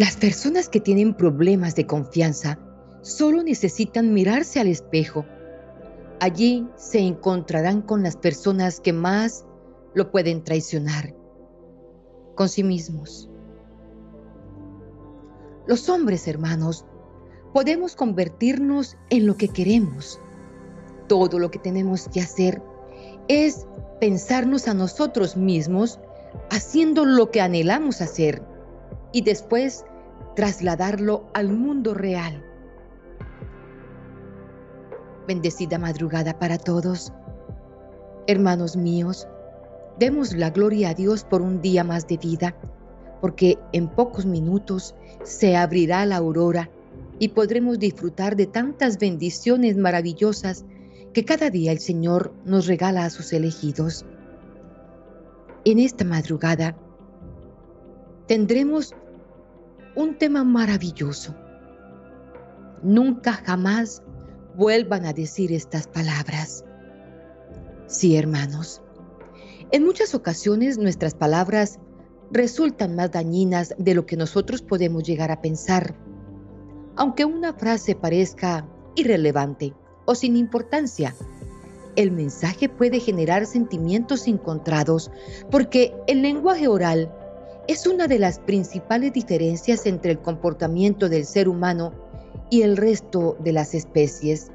Las personas que tienen problemas de confianza solo necesitan mirarse al espejo. Allí se encontrarán con las personas que más lo pueden traicionar, con sí mismos. Los hombres, hermanos, podemos convertirnos en lo que queremos. Todo lo que tenemos que hacer es pensarnos a nosotros mismos haciendo lo que anhelamos hacer y después trasladarlo al mundo real. Bendecida madrugada para todos. Hermanos míos, demos la gloria a Dios por un día más de vida, porque en pocos minutos se abrirá la aurora y podremos disfrutar de tantas bendiciones maravillosas que cada día el Señor nos regala a sus elegidos. En esta madrugada tendremos un tema maravilloso. Nunca jamás vuelvan a decir estas palabras. Sí, hermanos, en muchas ocasiones nuestras palabras resultan más dañinas de lo que nosotros podemos llegar a pensar. Aunque una frase parezca irrelevante o sin importancia, el mensaje puede generar sentimientos encontrados porque el lenguaje oral es una de las principales diferencias entre el comportamiento del ser humano y el resto de las especies.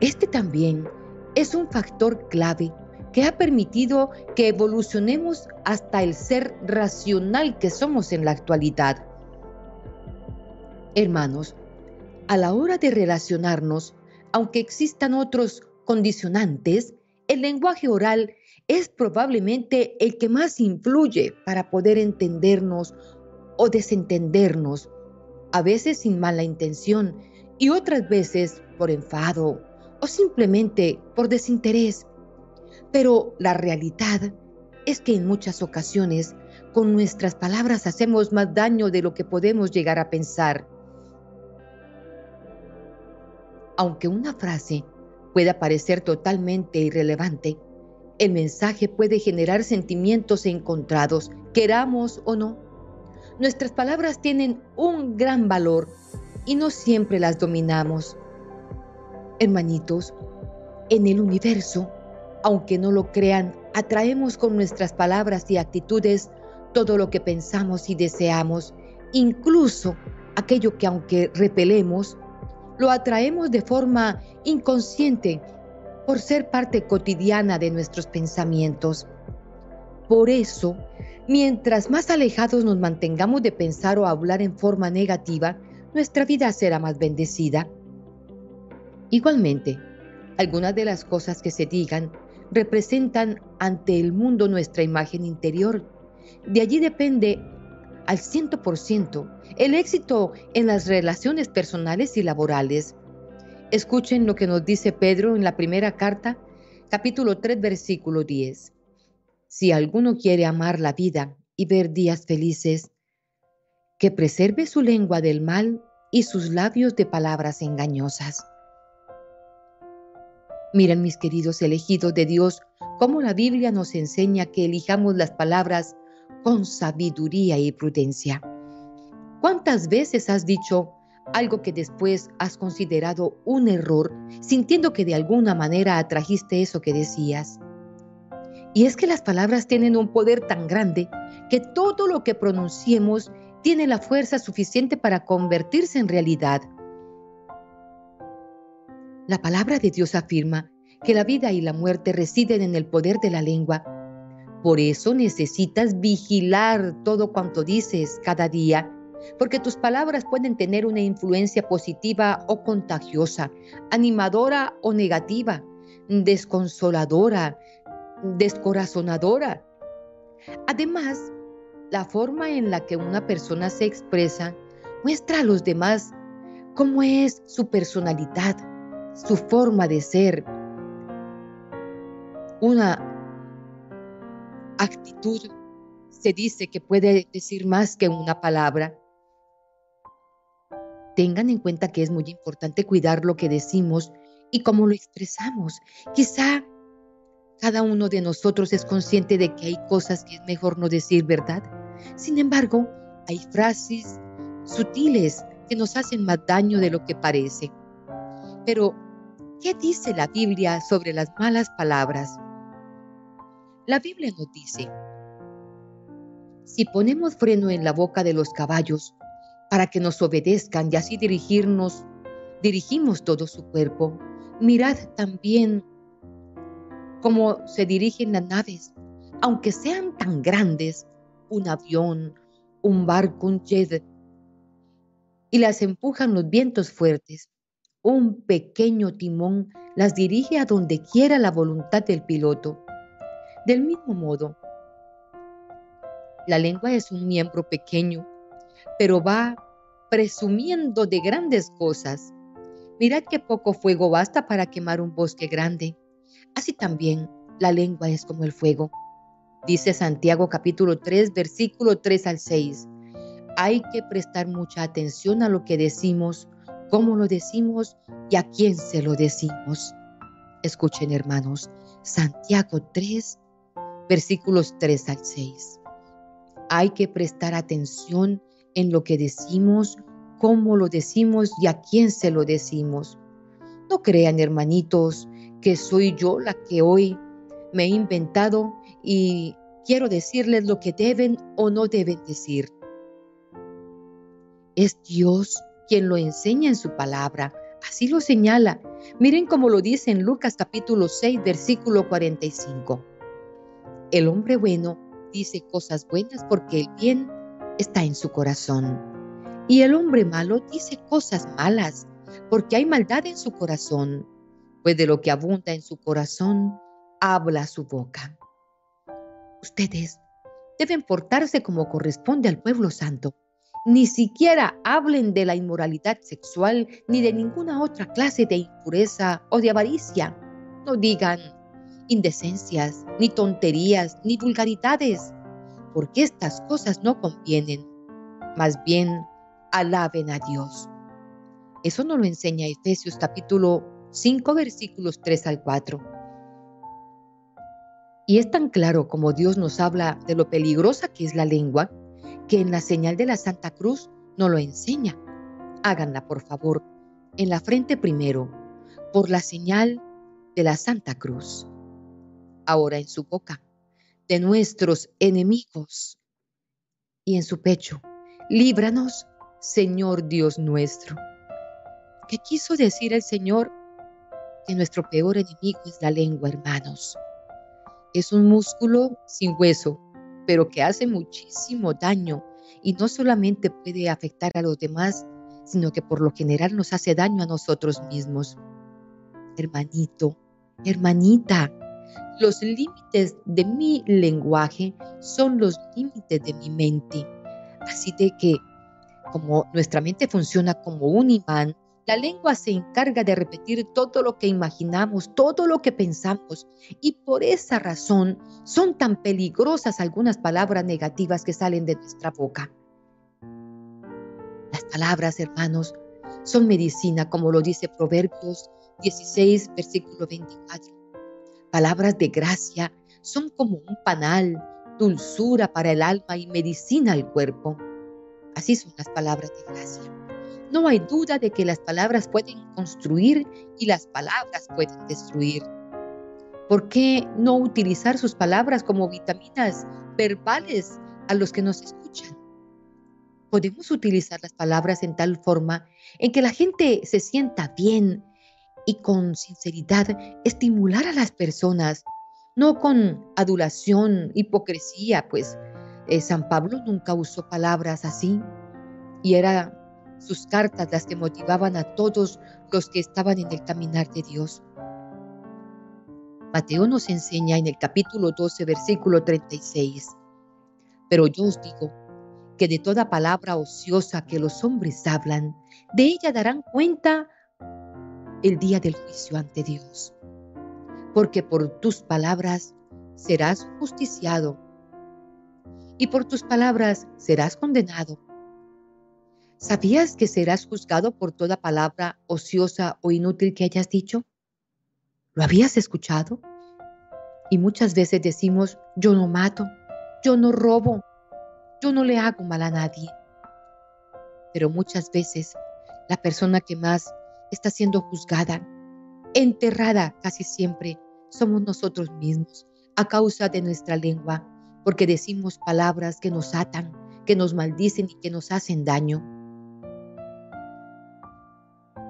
Este también es un factor clave que ha permitido que evolucionemos hasta el ser racional que somos en la actualidad. Hermanos, a la hora de relacionarnos, aunque existan otros condicionantes, el lenguaje oral es probablemente el que más influye para poder entendernos o desentendernos, a veces sin mala intención y otras veces por enfado o simplemente por desinterés. Pero la realidad es que en muchas ocasiones con nuestras palabras hacemos más daño de lo que podemos llegar a pensar. Aunque una frase pueda parecer totalmente irrelevante, el mensaje puede generar sentimientos encontrados, queramos o no. Nuestras palabras tienen un gran valor y no siempre las dominamos. Hermanitos, en el universo, aunque no lo crean, atraemos con nuestras palabras y actitudes todo lo que pensamos y deseamos, incluso aquello que aunque repelemos, lo atraemos de forma inconsciente por ser parte cotidiana de nuestros pensamientos. Por eso, mientras más alejados nos mantengamos de pensar o hablar en forma negativa, nuestra vida será más bendecida. Igualmente, algunas de las cosas que se digan representan ante el mundo nuestra imagen interior. De allí depende al ciento por ciento el éxito en las relaciones personales y laborales. Escuchen lo que nos dice Pedro en la primera carta, capítulo 3, versículo 10. Si alguno quiere amar la vida y ver días felices, que preserve su lengua del mal y sus labios de palabras engañosas. Miren mis queridos elegidos de Dios, cómo la Biblia nos enseña que elijamos las palabras con sabiduría y prudencia. ¿Cuántas veces has dicho algo que después has considerado un error, sintiendo que de alguna manera atrajiste eso que decías? Y es que las palabras tienen un poder tan grande que todo lo que pronunciemos tiene la fuerza suficiente para convertirse en realidad. La palabra de Dios afirma que la vida y la muerte residen en el poder de la lengua. Por eso necesitas vigilar todo cuanto dices cada día porque tus palabras pueden tener una influencia positiva o contagiosa, animadora o negativa, desconsoladora, descorazonadora. Además, la forma en la que una persona se expresa muestra a los demás cómo es su personalidad, su forma de ser. Una actitud se dice que puede decir más que una palabra. Tengan en cuenta que es muy importante cuidar lo que decimos y cómo lo expresamos. Quizá cada uno de nosotros es consciente de que hay cosas que es mejor no decir, ¿verdad? Sin embargo, hay frases sutiles que nos hacen más daño de lo que parece. Pero, ¿qué dice la Biblia sobre las malas palabras? La Biblia nos dice, si ponemos freno en la boca de los caballos para que nos obedezcan y así dirigirnos, dirigimos todo su cuerpo, mirad también cómo se dirigen las naves, aunque sean tan grandes, un avión, un barco, un jet, y las empujan los vientos fuertes. Un pequeño timón las dirige a donde quiera la voluntad del piloto. Del mismo modo, la lengua es un miembro pequeño, pero va presumiendo de grandes cosas. Mirad que poco fuego basta para quemar un bosque grande. Así también la lengua es como el fuego. Dice Santiago capítulo 3, versículo 3 al 6. Hay que prestar mucha atención a lo que decimos, cómo lo decimos y a quién se lo decimos. Escuchen hermanos, Santiago 3, versículos 3 al 6. Hay que prestar atención en lo que decimos, cómo lo decimos y a quién se lo decimos. No crean, hermanitos, que soy yo la que hoy me he inventado y quiero decirles lo que deben o no deben decir. Es Dios quien lo enseña en su palabra. Así lo señala. Miren cómo lo dice en Lucas capítulo 6, versículo 45. El hombre bueno dice cosas buenas porque el bien está en su corazón. Y el hombre malo dice cosas malas porque hay maldad en su corazón. Pues de lo que abunda en su corazón, habla su boca. Ustedes deben portarse como corresponde al pueblo santo. Ni siquiera hablen de la inmoralidad sexual ni de ninguna otra clase de impureza o de avaricia. No digan indecencias, ni tonterías, ni vulgaridades, porque estas cosas no convienen. Más bien, alaben a Dios. Eso no lo enseña Efesios capítulo 5 versículos 3 al 4. Y es tan claro como Dios nos habla de lo peligrosa que es la lengua, que en la señal de la Santa Cruz no lo enseña. Háganla, por favor, en la frente primero, por la señal de la Santa Cruz. Ahora en su boca, de nuestros enemigos, y en su pecho, líbranos, Señor Dios nuestro. ¿Qué quiso decir el Señor? Que nuestro peor enemigo es la lengua, hermanos. Es un músculo sin hueso, pero que hace muchísimo daño y no solamente puede afectar a los demás, sino que por lo general nos hace daño a nosotros mismos. Hermanito, hermanita, los límites de mi lenguaje son los límites de mi mente. Así de que, como nuestra mente funciona como un imán, la lengua se encarga de repetir todo lo que imaginamos, todo lo que pensamos, y por esa razón son tan peligrosas algunas palabras negativas que salen de nuestra boca. Las palabras, hermanos, son medicina, como lo dice Proverbios 16, versículo 24. Palabras de gracia son como un panal, dulzura para el alma y medicina al cuerpo. Así son las palabras de gracia. No hay duda de que las palabras pueden construir y las palabras pueden destruir. ¿Por qué no utilizar sus palabras como vitaminas verbales a los que nos escuchan? Podemos utilizar las palabras en tal forma en que la gente se sienta bien y con sinceridad estimular a las personas, no con adulación, hipocresía, pues eh, San Pablo nunca usó palabras así y era sus cartas las que motivaban a todos los que estaban en el caminar de Dios. Mateo nos enseña en el capítulo 12, versículo 36. Pero yo os digo que de toda palabra ociosa que los hombres hablan, de ella darán cuenta el día del juicio ante Dios. Porque por tus palabras serás justiciado y por tus palabras serás condenado. ¿Sabías que serás juzgado por toda palabra ociosa o inútil que hayas dicho? ¿Lo habías escuchado? Y muchas veces decimos, yo no mato, yo no robo. yo no le hago mal a nadie. Pero muchas veces la persona que más está siendo juzgada, enterrada casi siempre, somos nosotros mismos a causa de nuestra lengua, porque decimos palabras que nos atan, que nos maldicen y que nos hacen daño.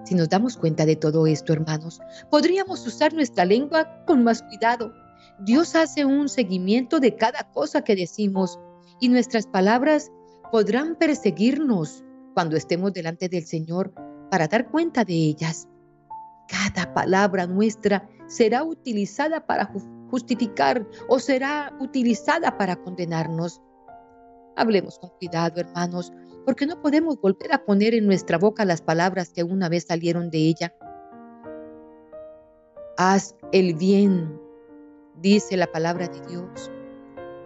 Si nos damos cuenta de todo esto, hermanos, podríamos usar nuestra lengua con más cuidado. Dios hace un seguimiento de cada cosa que decimos y nuestras palabras podrán perseguirnos cuando estemos delante del Señor para dar cuenta de ellas. Cada palabra nuestra será utilizada para justificar o será utilizada para condenarnos. Hablemos con cuidado, hermanos, porque no podemos volver a poner en nuestra boca las palabras que una vez salieron de ella. Haz el bien, dice la palabra de Dios.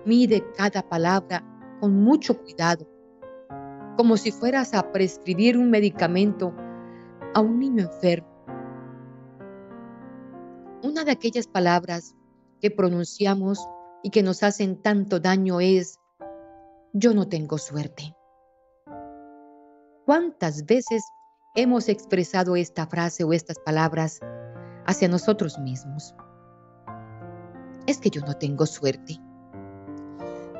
Mide cada palabra con mucho cuidado, como si fueras a prescribir un medicamento a un niño enfermo. Una de aquellas palabras que pronunciamos y que nos hacen tanto daño es, yo no tengo suerte. ¿Cuántas veces hemos expresado esta frase o estas palabras hacia nosotros mismos? Es que yo no tengo suerte.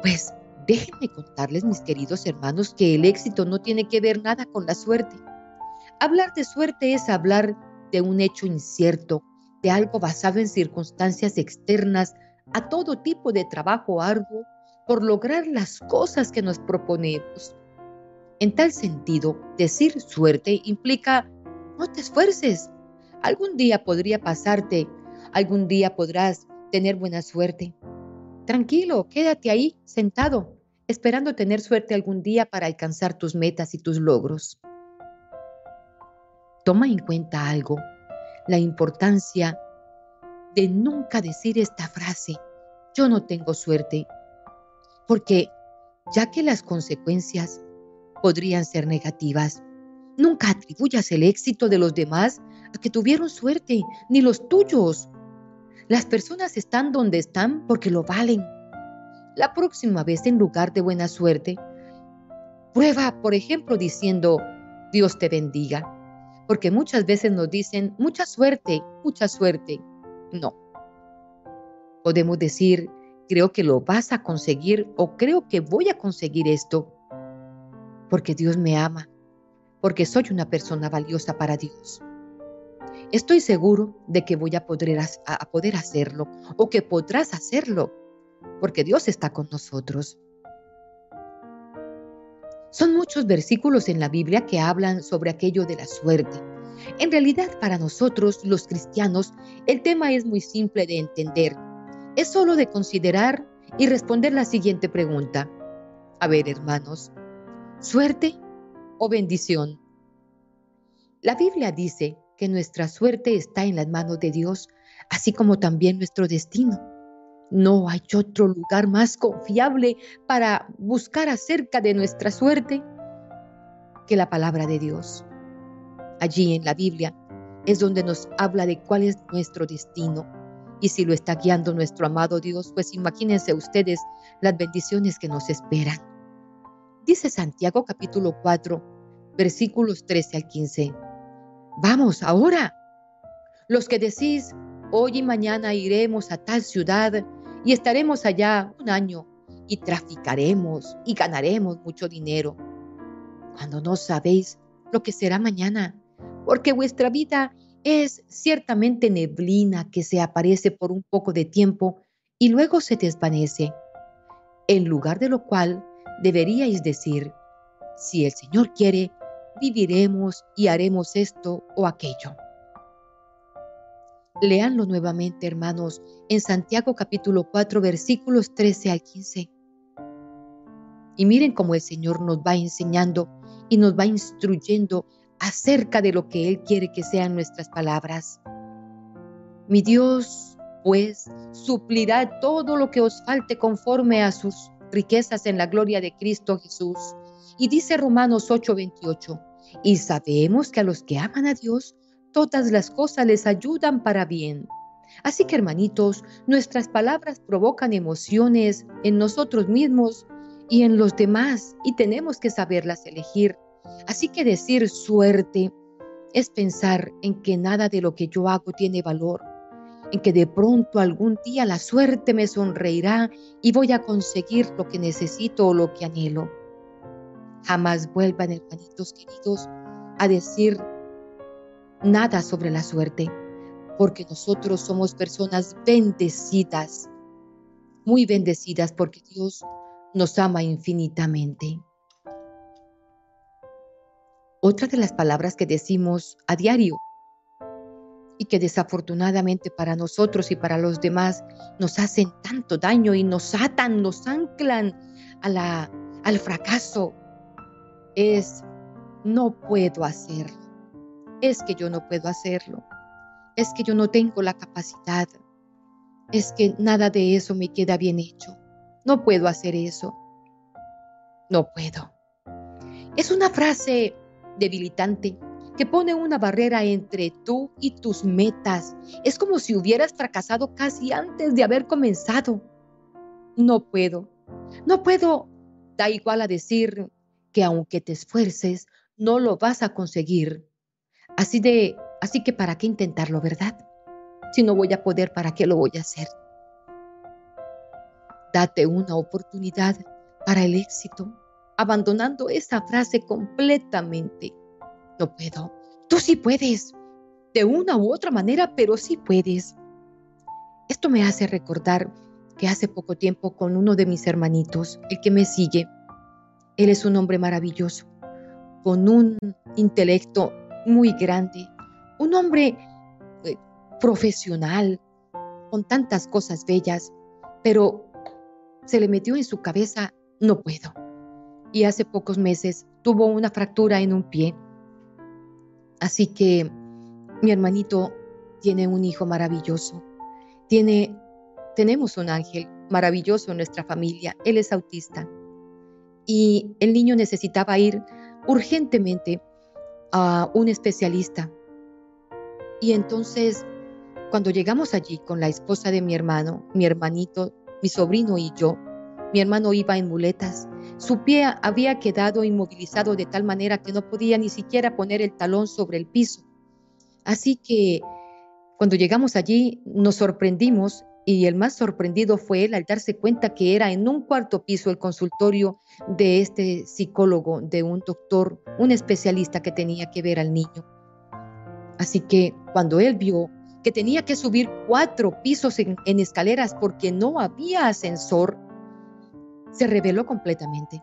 Pues déjenme contarles, mis queridos hermanos, que el éxito no tiene que ver nada con la suerte. Hablar de suerte es hablar de un hecho incierto, de algo basado en circunstancias externas a todo tipo de trabajo arduo por lograr las cosas que nos proponemos. En tal sentido, decir suerte implica no te esfuerces. Algún día podría pasarte, algún día podrás tener buena suerte. Tranquilo, quédate ahí sentado, esperando tener suerte algún día para alcanzar tus metas y tus logros. Toma en cuenta algo, la importancia de nunca decir esta frase, yo no tengo suerte, porque ya que las consecuencias podrían ser negativas. Nunca atribuyas el éxito de los demás a que tuvieron suerte, ni los tuyos. Las personas están donde están porque lo valen. La próxima vez, en lugar de buena suerte, prueba, por ejemplo, diciendo, Dios te bendiga. Porque muchas veces nos dicen, mucha suerte, mucha suerte. No. Podemos decir, creo que lo vas a conseguir o creo que voy a conseguir esto porque Dios me ama, porque soy una persona valiosa para Dios. Estoy seguro de que voy a poder, a poder hacerlo o que podrás hacerlo, porque Dios está con nosotros. Son muchos versículos en la Biblia que hablan sobre aquello de la suerte. En realidad, para nosotros, los cristianos, el tema es muy simple de entender. Es solo de considerar y responder la siguiente pregunta. A ver, hermanos, suerte o bendición. La Biblia dice que nuestra suerte está en las manos de Dios, así como también nuestro destino. No hay otro lugar más confiable para buscar acerca de nuestra suerte que la palabra de Dios. Allí en la Biblia es donde nos habla de cuál es nuestro destino. Y si lo está guiando nuestro amado Dios, pues imagínense ustedes las bendiciones que nos esperan. Dice Santiago capítulo 4, versículos 13 al 15. Vamos, ahora. Los que decís, hoy y mañana iremos a tal ciudad y estaremos allá un año y traficaremos y ganaremos mucho dinero, cuando no sabéis lo que será mañana, porque vuestra vida es ciertamente neblina que se aparece por un poco de tiempo y luego se desvanece, en lugar de lo cual deberíais decir, si el Señor quiere, viviremos y haremos esto o aquello. Leanlo nuevamente, hermanos, en Santiago capítulo 4, versículos 13 al 15. Y miren cómo el Señor nos va enseñando y nos va instruyendo acerca de lo que Él quiere que sean nuestras palabras. Mi Dios, pues, suplirá todo lo que os falte conforme a sus riquezas en la gloria de Cristo Jesús. Y dice Romanos 8:28, y sabemos que a los que aman a Dios, todas las cosas les ayudan para bien. Así que hermanitos, nuestras palabras provocan emociones en nosotros mismos y en los demás y tenemos que saberlas elegir. Así que decir suerte es pensar en que nada de lo que yo hago tiene valor, en que de pronto algún día la suerte me sonreirá y voy a conseguir lo que necesito o lo que anhelo. Jamás vuelvan, hermanitos queridos, a decir nada sobre la suerte, porque nosotros somos personas bendecidas, muy bendecidas porque Dios nos ama infinitamente. Otra de las palabras que decimos a diario y que desafortunadamente para nosotros y para los demás nos hacen tanto daño y nos atan, nos anclan al fracaso, es no puedo hacerlo. Es que yo no puedo hacerlo. Es que yo no tengo la capacidad. Es que nada de eso me queda bien hecho. No puedo hacer eso. No puedo. Es una frase debilitante que pone una barrera entre tú y tus metas. Es como si hubieras fracasado casi antes de haber comenzado. No puedo. No puedo. Da igual a decir que aunque te esfuerces, no lo vas a conseguir. Así de, así que para qué intentarlo, ¿verdad? Si no voy a poder, ¿para qué lo voy a hacer? Date una oportunidad para el éxito, abandonando esa frase completamente. No puedo. Tú sí puedes. De una u otra manera, pero sí puedes. Esto me hace recordar que hace poco tiempo con uno de mis hermanitos, el que me sigue, él es un hombre maravilloso, con un intelecto muy grande, un hombre eh, profesional, con tantas cosas bellas, pero se le metió en su cabeza, no puedo. Y hace pocos meses tuvo una fractura en un pie. Así que mi hermanito tiene un hijo maravilloso. Tiene, tenemos un ángel maravilloso en nuestra familia. Él es autista. Y el niño necesitaba ir urgentemente a un especialista. Y entonces, cuando llegamos allí con la esposa de mi hermano, mi hermanito mi sobrino y yo. Mi hermano iba en muletas. Su pie había quedado inmovilizado de tal manera que no podía ni siquiera poner el talón sobre el piso. Así que cuando llegamos allí nos sorprendimos y el más sorprendido fue él al darse cuenta que era en un cuarto piso el consultorio de este psicólogo, de un doctor, un especialista que tenía que ver al niño. Así que cuando él vio que tenía que subir cuatro pisos en, escaleras porque no había ascensor, se reveló completamente.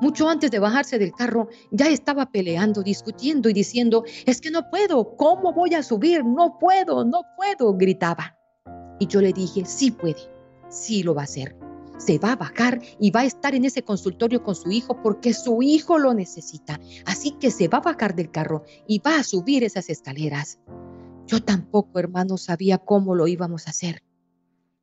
Mucho antes de bajarse del carro, ya estaba peleando, discutiendo y diciendo, es que no puedo, ¿cómo voy a subir? No puedo, no puedo, gritaba. Y yo le dije, sí puede, sí lo va a hacer. Se va a bajar y va a estar en ese consultorio con su hijo porque su hijo lo necesita. Así que se va a bajar del carro y va a subir esas escaleras. Yo tampoco, hermano, sabía cómo lo íbamos a hacer.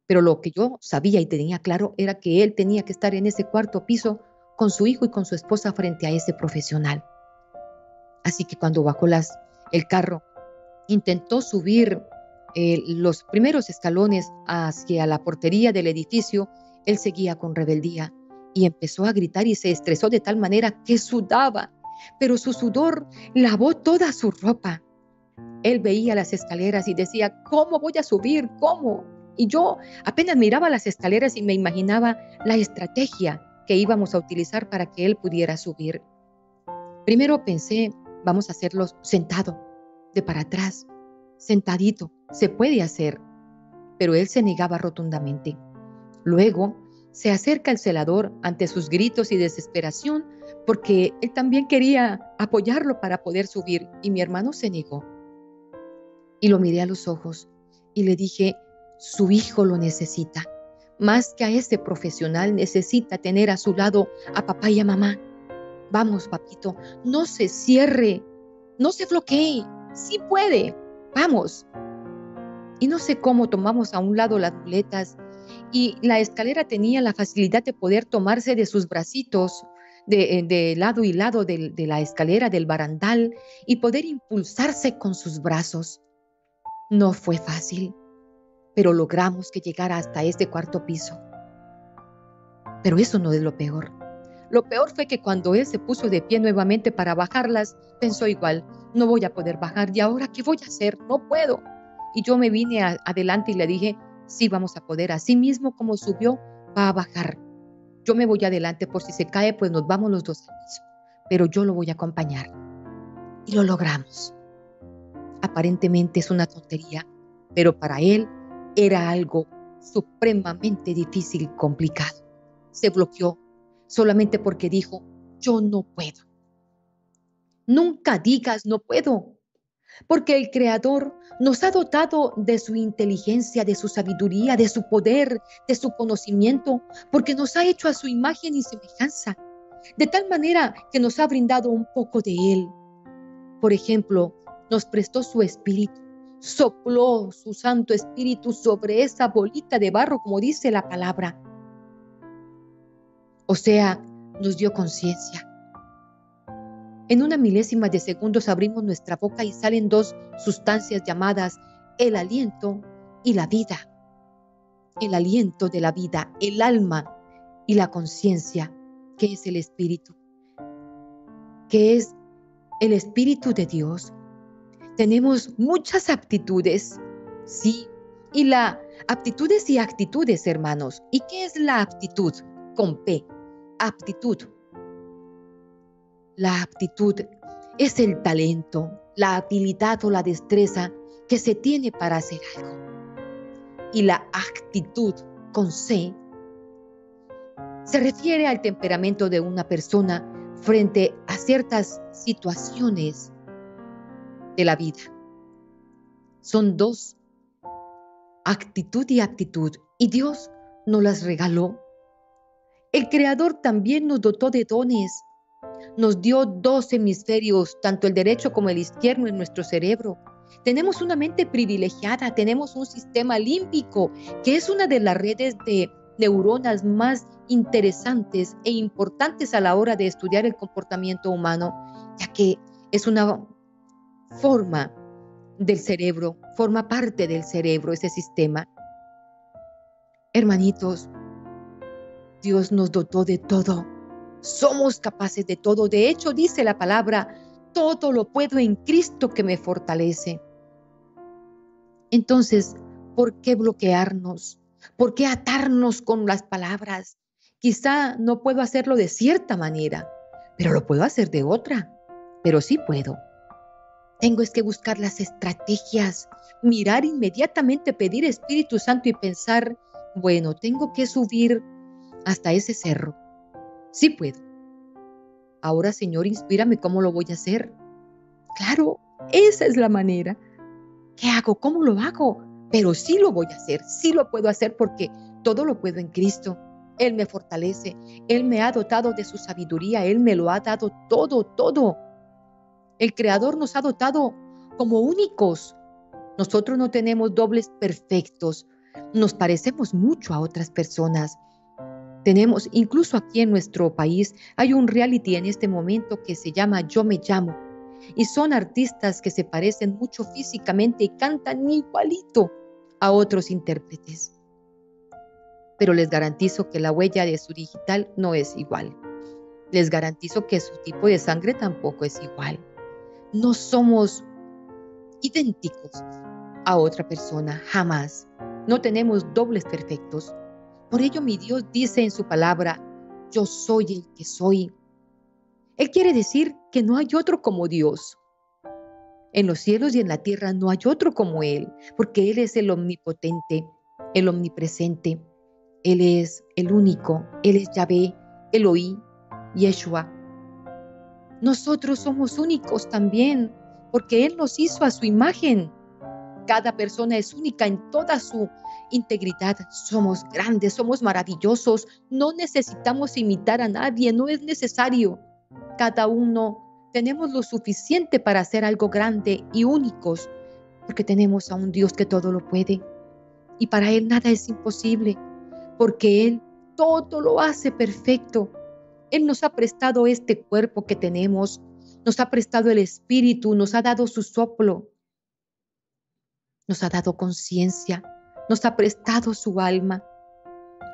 Pero lo que yo sabía y tenía claro era que él tenía que estar en ese cuarto piso con su hijo y con su esposa frente a ese profesional. Así que cuando bajó las, el carro, intentó subir eh, los primeros escalones hacia la portería del edificio, él seguía con rebeldía y empezó a gritar y se estresó de tal manera que sudaba, pero su sudor lavó toda su ropa. Él veía las escaleras y decía, ¿cómo voy a subir? ¿Cómo? Y yo apenas miraba las escaleras y me imaginaba la estrategia que íbamos a utilizar para que él pudiera subir. Primero pensé, vamos a hacerlo sentado, de para atrás, sentadito, se puede hacer. Pero él se negaba rotundamente. Luego se acerca el celador ante sus gritos y desesperación porque él también quería apoyarlo para poder subir y mi hermano se negó y lo miré a los ojos y le dije, su hijo lo necesita. Más que a ese profesional necesita tener a su lado a papá y a mamá. Vamos, papito, no se cierre, no se bloquee, sí puede, vamos. Y no sé cómo tomamos a un lado las muletas y la escalera tenía la facilidad de poder tomarse de sus bracitos de, de, lado y lado de, de la escalera del barandal y poder impulsarse con sus brazos. No fue fácil, pero logramos que llegara hasta este cuarto piso. Pero eso no es lo peor. Lo peor fue que cuando él se puso de pie nuevamente para bajarlas, pensó igual, no voy a poder bajar. ¿Y ahora qué voy a hacer? No puedo. Y yo me vine adelante y le dije, sí vamos a poder. Así mismo como subió, va a bajar. Yo me voy adelante por si se cae, pues nos vamos los dos Pero yo lo voy a acompañar. Y lo logramos. Aparentemente es una tontería, pero para él era algo supremamente difícil y complicado. Se bloqueó solamente porque dijo, yo no puedo. Nunca digas no puedo, porque el Creador nos ha dotado de su inteligencia, de su sabiduría, de su poder, de su conocimiento, porque nos ha hecho a su imagen y semejanza, de tal manera que nos ha brindado un poco de Él. Por ejemplo, nos prestó su espíritu, sopló su Santo Espíritu sobre esa bolita de barro, como dice la palabra. O sea, nos dio conciencia en una milésima de segundos abrimos nuestra boca y salen dos sustancias llamadas el aliento y la vida. El aliento de la vida, el alma y la conciencia, que es el espíritu, que es el espíritu de Dios. Tenemos muchas aptitudes, sí, y la aptitudes y actitudes, hermanos. ¿Y qué es la aptitud? Con P, aptitud la aptitud es el talento, la habilidad o la destreza que se tiene para hacer algo. Y la actitud con C se refiere al temperamento de una persona frente a ciertas situaciones de la vida. Son dos, actitud y aptitud, y Dios nos las regaló. El Creador también nos dotó de dones nos dio dos hemisferios, tanto el derecho como el izquierdo en nuestro cerebro. Tenemos una mente privilegiada, tenemos un sistema límbico, que es una de las redes de neuronas más interesantes e importantes a la hora de estudiar el comportamiento humano, ya que es una forma del cerebro, forma parte del cerebro ese sistema. Hermanitos, Dios nos dotó de todo somos capaces de todo. De hecho, dice la palabra, todo lo puedo en Cristo que me fortalece. Entonces, ¿por qué bloquearnos? ¿Por qué atarnos con las palabras? Quizá no puedo hacerlo de cierta manera, pero lo puedo hacer de otra. Pero sí puedo. Tengo es que buscar las estrategias, mirar inmediatamente, pedir Espíritu Santo y pensar, bueno, tengo que subir hasta ese cerro. Sí puedo. Ahora, Señor, inspírame cómo lo voy a hacer. Claro, esa es la manera. ¿Qué hago? ¿Cómo lo hago? Pero sí lo voy a hacer, sí lo puedo hacer porque todo lo puedo en Cristo. Él me fortalece, Él me ha dotado de su sabiduría, Él me lo ha dado todo, todo. El Creador nos ha dotado como únicos. Nosotros no tenemos dobles perfectos, nos parecemos mucho a otras personas. Tenemos, incluso aquí en nuestro país, hay un reality en este momento que se llama Yo me llamo. Y son artistas que se parecen mucho físicamente y cantan igualito a otros intérpretes. Pero les garantizo que la huella de su digital no es igual. Les garantizo que su tipo de sangre tampoco es igual. No somos idénticos a otra persona, jamás. No tenemos dobles perfectos. Por ello mi Dios dice en su palabra, yo soy el que soy. Él quiere decir que no hay otro como Dios. En los cielos y en la tierra no hay otro como Él, porque Él es el omnipotente, el omnipresente. Él es el único, Él es Yahvé, Eloí, Yeshua. Nosotros somos únicos también, porque Él nos hizo a su imagen. Cada persona es única en toda su integridad. Somos grandes, somos maravillosos. No necesitamos imitar a nadie, no es necesario. Cada uno tenemos lo suficiente para hacer algo grande y únicos, porque tenemos a un Dios que todo lo puede. Y para Él nada es imposible, porque Él todo lo hace perfecto. Él nos ha prestado este cuerpo que tenemos, nos ha prestado el espíritu, nos ha dado su soplo nos ha dado conciencia, nos ha prestado su alma.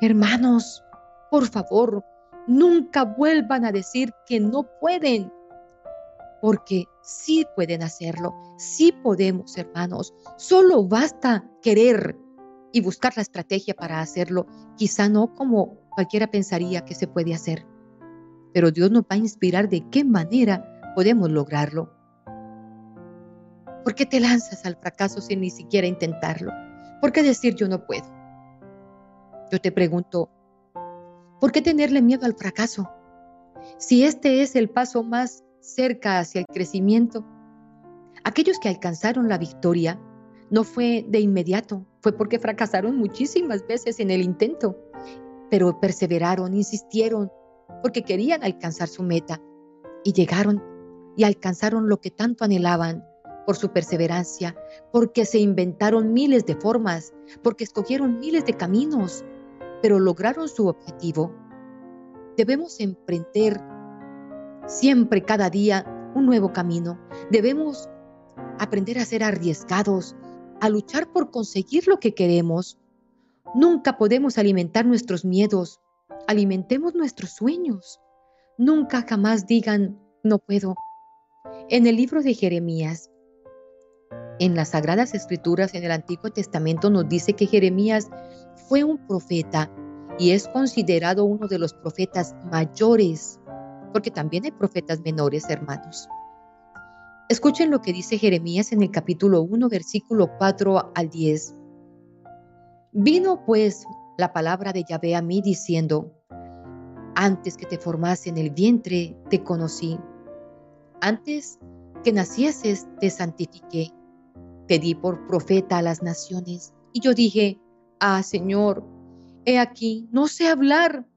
Hermanos, Por favor, nunca vuelvan a decir que no pueden, porque sí pueden hacerlo, sí podemos, hermanos. Solo basta querer y buscar la estrategia para hacerlo, quizá no como cualquiera pensaría que se puede hacer, pero Dios nos va a inspirar de qué manera podemos lograrlo. ¿Por qué te lanzas al fracaso sin ni siquiera intentarlo? ¿Por qué decir yo no puedo? Yo te pregunto, ¿por qué tenerle miedo al fracaso? Si este es el paso más cerca hacia el crecimiento, aquellos que alcanzaron la victoria no fue de inmediato, fue porque fracasaron muchísimas veces en el intento, pero perseveraron, insistieron, porque querían alcanzar su meta y llegaron y alcanzaron lo que tanto anhelaban por su perseverancia, porque se inventaron miles de formas, porque escogieron miles de caminos, pero lograron su objetivo. Debemos emprender siempre, cada día, un nuevo camino. Debemos aprender a ser arriesgados, a luchar por conseguir lo que queremos. Nunca podemos alimentar nuestros miedos, alimentemos nuestros sueños. Nunca jamás digan, no puedo. En el libro de Jeremías, en las Sagradas Escrituras en el Antiguo Testamento nos dice que Jeremías fue un profeta y es considerado uno de los profetas mayores, porque también hay profetas menores, hermanos. Escuchen lo que dice Jeremías en el capítulo 1, versículo 4 al 10. Vino pues la palabra de Yahvé a mí diciendo, antes que te formase en el vientre te conocí, antes que nacieses te santifiqué, te di por profeta a las naciones. Y yo dije, ah Señor, he aquí, no sé hablar,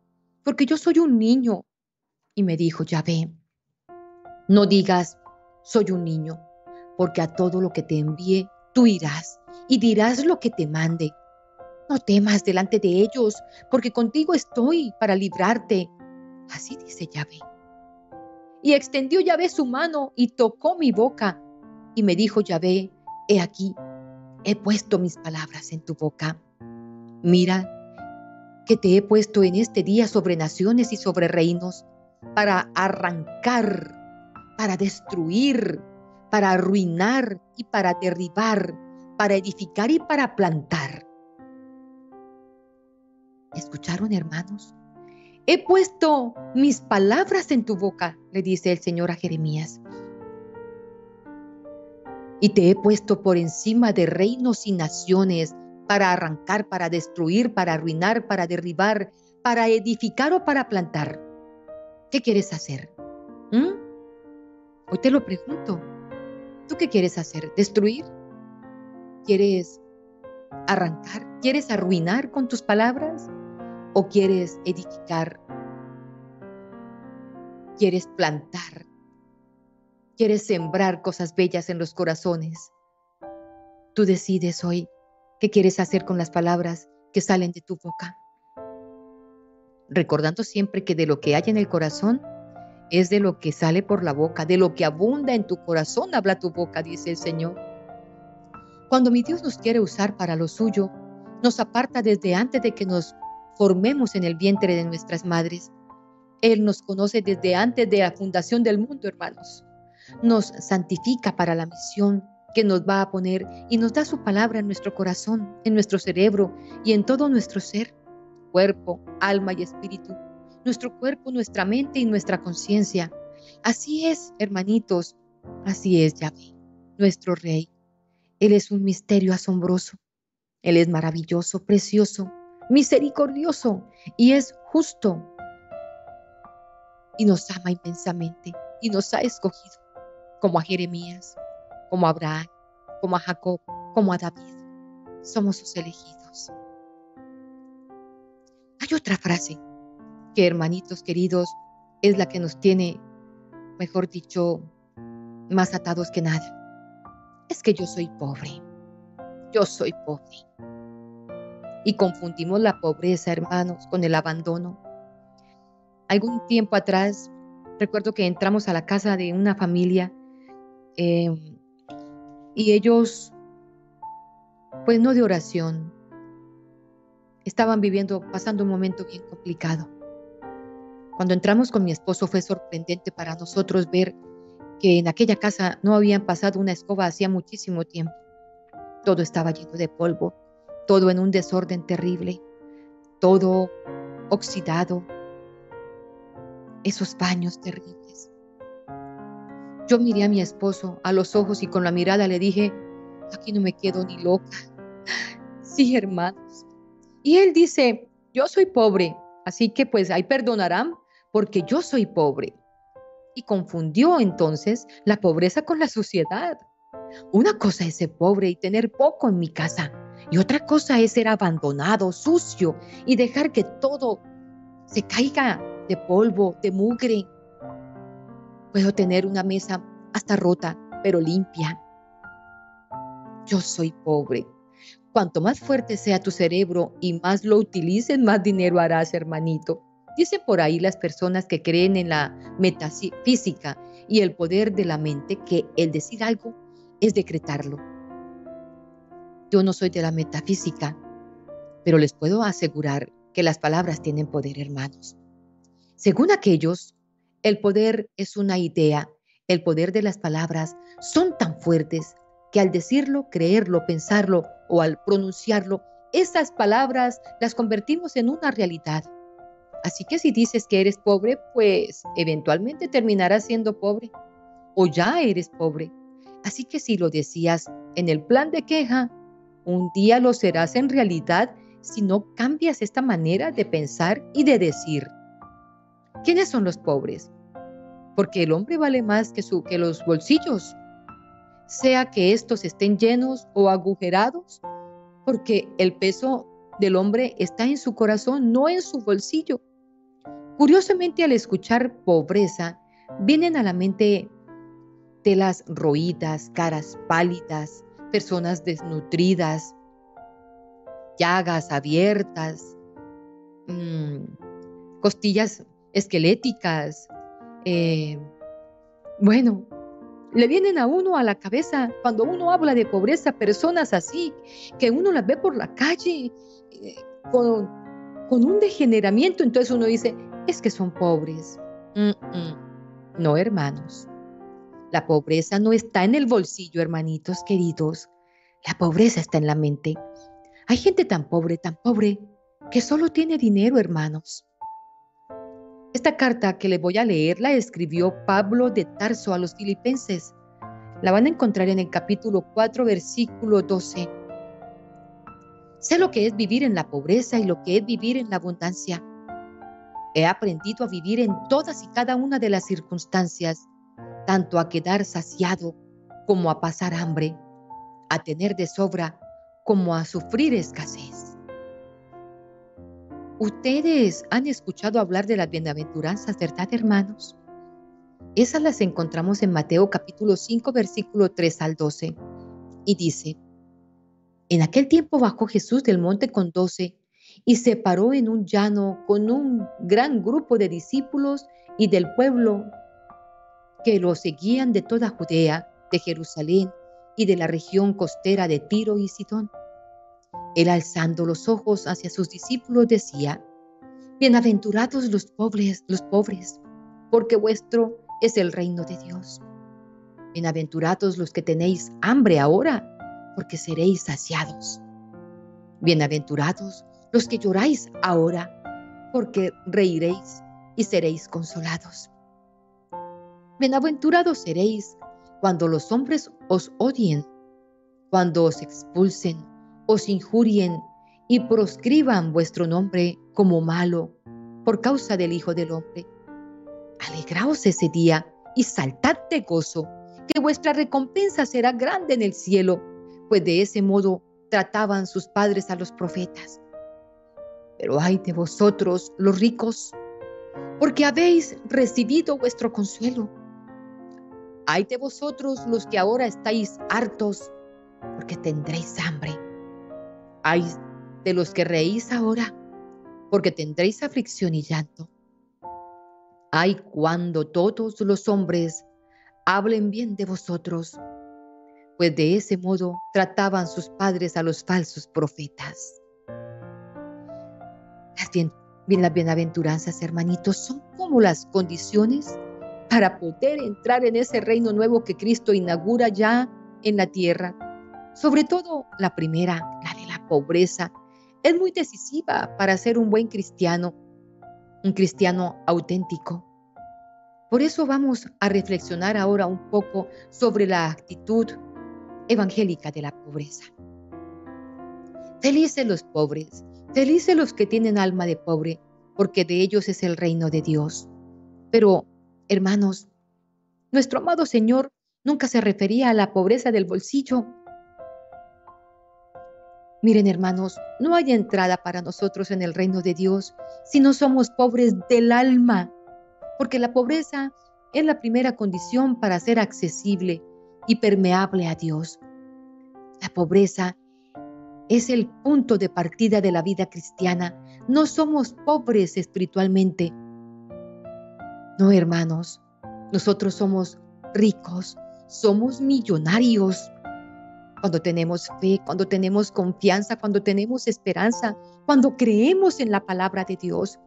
porque yo soy un niño. Y me dijo Yahvé, no digas, soy un niño, porque a todo lo que te envíe, tú irás y dirás lo que te mande. No temas delante de ellos, porque contigo estoy para librarte. Así dice Yahvé. Y extendió Yahvé su mano y tocó mi boca. Y me dijo Yahvé, he aquí, he puesto mis palabras en tu boca. Mira que te he puesto en este día sobre naciones y sobre reinos para arrancar para destruir, para arruinar y para derribar, para edificar y para plantar. ¿Escucharon, hermanos? He puesto mis palabras en tu boca, le dice el Señor a Jeremías. Y te he puesto por encima de reinos y naciones para arrancar, para destruir, para arruinar, para derribar, para edificar o para plantar. ¿Qué quieres hacer? ¿Mm? Hoy te lo pregunto. ¿Tú qué quieres hacer? ¿Destruir? ¿Quieres arrancar? ¿Quieres arruinar con tus palabras? ¿O quieres edificar? ¿Quieres plantar? ¿Quieres sembrar cosas bellas en los corazones? Tú decides hoy qué quieres hacer con las palabras que salen de tu boca. Recordando siempre que de lo que hay en el corazón es de lo que sale por la boca, de lo que abunda en tu corazón habla tu boca, dice el Señor. Cuando mi Dios nos quiere usar para lo suyo, nos aparta desde antes de que nos formemos en el vientre de nuestras madres. Él nos conoce desde antes de la fundación del mundo, hermanos. Nos santifica para la misión que nos va a poner y nos da su palabra en nuestro corazón, en nuestro cerebro y en todo nuestro ser, cuerpo, alma y espíritu nuestro cuerpo, nuestra mente y nuestra conciencia. Así es, hermanitos, así es Yahvé, nuestro Rey. Él es un misterio asombroso. Él es maravilloso, precioso, misericordioso y es justo. Y nos ama inmensamente y nos ha escogido, como a Jeremías, como a Abraham, como a Jacob, como a David. Somos sus elegidos. Hay otra frase que hermanitos queridos es la que nos tiene, mejor dicho, más atados que nada. Es que yo soy pobre. Yo soy pobre. Y confundimos la pobreza, hermanos, con el abandono. Algún tiempo atrás, recuerdo que entramos a la casa de una familia em, y ellos, pues no de oración, estaban viviendo, pasando un momento bien complicado Cuando entramos con mi esposo fue sorprendente para nosotros ver que en aquella casa no habían pasado una escoba hacía muchísimo tiempo. Todo estaba lleno de polvo, todo en un desorden terrible, todo oxidado, esos baños terribles. Yo miré a mi esposo a los ojos y con la mirada le dije, aquí no me quedo ni loca. Sí, hermanos. Y él dice, yo soy pobre, así que pues ahí perdonarán porque yo soy pobre. Y confundió entonces la pobreza con la suciedad. Una cosa es ser pobre y tener poco en mi casa, y otra cosa es ser abandonado, sucio, y dejar que todo se caiga de polvo, de mugre. Puedo tener una mesa hasta rota, pero limpia. Yo soy pobre. Cuanto más fuerte sea tu cerebro y más lo utilices, más dinero harás, hermanito. Dicen por ahí las personas que creen en la metafísica y el poder de la mente que el decir algo es decretarlo. Yo no soy de la metafísica, pero les puedo asegurar que las palabras tienen poder, hermanos. Según aquellos, el poder es una idea, el poder de las palabras son tan fuertes que al decirlo, creerlo, pensarlo o al pronunciarlo, esas palabras las convertimos en una realidad. Así que si dices que eres pobre, pues eventualmente terminarás siendo pobre o ya eres pobre. Así que si lo decías en el plan de queja, un día lo serás en realidad si no cambias esta manera de pensar y de decir. ¿Quiénes son los pobres? Porque el hombre vale más que, los bolsillos, sea que estos estén llenos o agujerados, porque el peso del hombre está en su corazón, no en su bolsillo. Curiosamente, al escuchar pobreza, vienen a la mente telas roídas, caras pálidas, personas desnutridas, llagas abiertas, mm, costillas esqueléticas. Eh, bueno, le vienen a uno a la cabeza cuando uno habla de pobreza, personas así, que uno las ve por la calle eh, con, con un degeneramiento, entonces uno dice, es que son pobres. No, hermanos. La pobreza no está en el bolsillo, hermanitos queridos. La pobreza está en la mente. Hay gente tan pobre, tan pobre, que solo tiene dinero, hermanos. Esta carta que le voy a leer la escribió Pablo de Tarso a los filipenses. La van a encontrar en el capítulo 4, versículo 12. Sé lo que es vivir en la pobreza y lo que es vivir en la abundancia. He aprendido a vivir en todas y cada una de las circunstancias, tanto a quedar saciado como a pasar hambre, a tener de sobra como a sufrir escasez. Ustedes han escuchado hablar de las bienaventuranzas, ¿verdad, hermanos? Esas las encontramos en Mateo capítulo 5, versículo 3 al 12. Y dice, en aquel tiempo bajó Jesús del monte con doce y se paró en un llano con un gran grupo de discípulos y del pueblo que lo seguían de toda Judea, de Jerusalén y de la región costera de Tiro y Sidón. Él alzando los ojos hacia sus discípulos decía, Bienaventurados los pobres, los pobres, porque vuestro es el reino de Dios. Bienaventurados los que tenéis hambre ahora, porque seréis saciados. Bienaventurados los que lloráis ahora, porque reiréis y seréis consolados. Bienaventurados seréis cuando los hombres os odien, cuando os expulsen, os injurien y proscriban vuestro nombre como malo por causa del Hijo del Hombre. Alegraos ese día y saltad de gozo, que vuestra recompensa será grande en el cielo, pues de ese modo trataban sus padres a los profetas. Pero ay de vosotros, los ricos, porque habéis recibido vuestro consuelo. Ay de vosotros los que ahora estáis hartos, porque tendréis hambre. Ay de los que reís ahora, porque tendréis aflicción y llanto. Ay cuando todos los hombres hablen bien de vosotros, pues de ese modo trataban sus padres a los falsos profetas. Las Bien, las bienaventuranzas, hermanitos, son como las condiciones para poder entrar en ese reino nuevo que Cristo inaugura ya en la tierra. Sobre todo la primera, pobreza, es muy decisiva para ser un buen cristiano, un cristiano auténtico. Por eso vamos a reflexionar ahora un poco sobre la actitud evangélica de la pobreza. Felices los pobres, felices los que tienen alma de pobre, porque de ellos es el reino de Dios. Pero, hermanos, nuestro amado Señor nunca se refería a la pobreza del bolsillo. Miren, hermanos, no hay entrada para nosotros en el reino de Dios si no somos pobres del alma, porque la pobreza es la primera condición para ser accesible y permeable a Dios. La pobreza es el punto de partida de la vida cristiana. No somos pobres espiritualmente. No, hermanos, nosotros somos ricos, somos millonarios. Cuando tenemos fe, cuando tenemos confianza, cuando tenemos esperanza, cuando creemos en la palabra de Dios.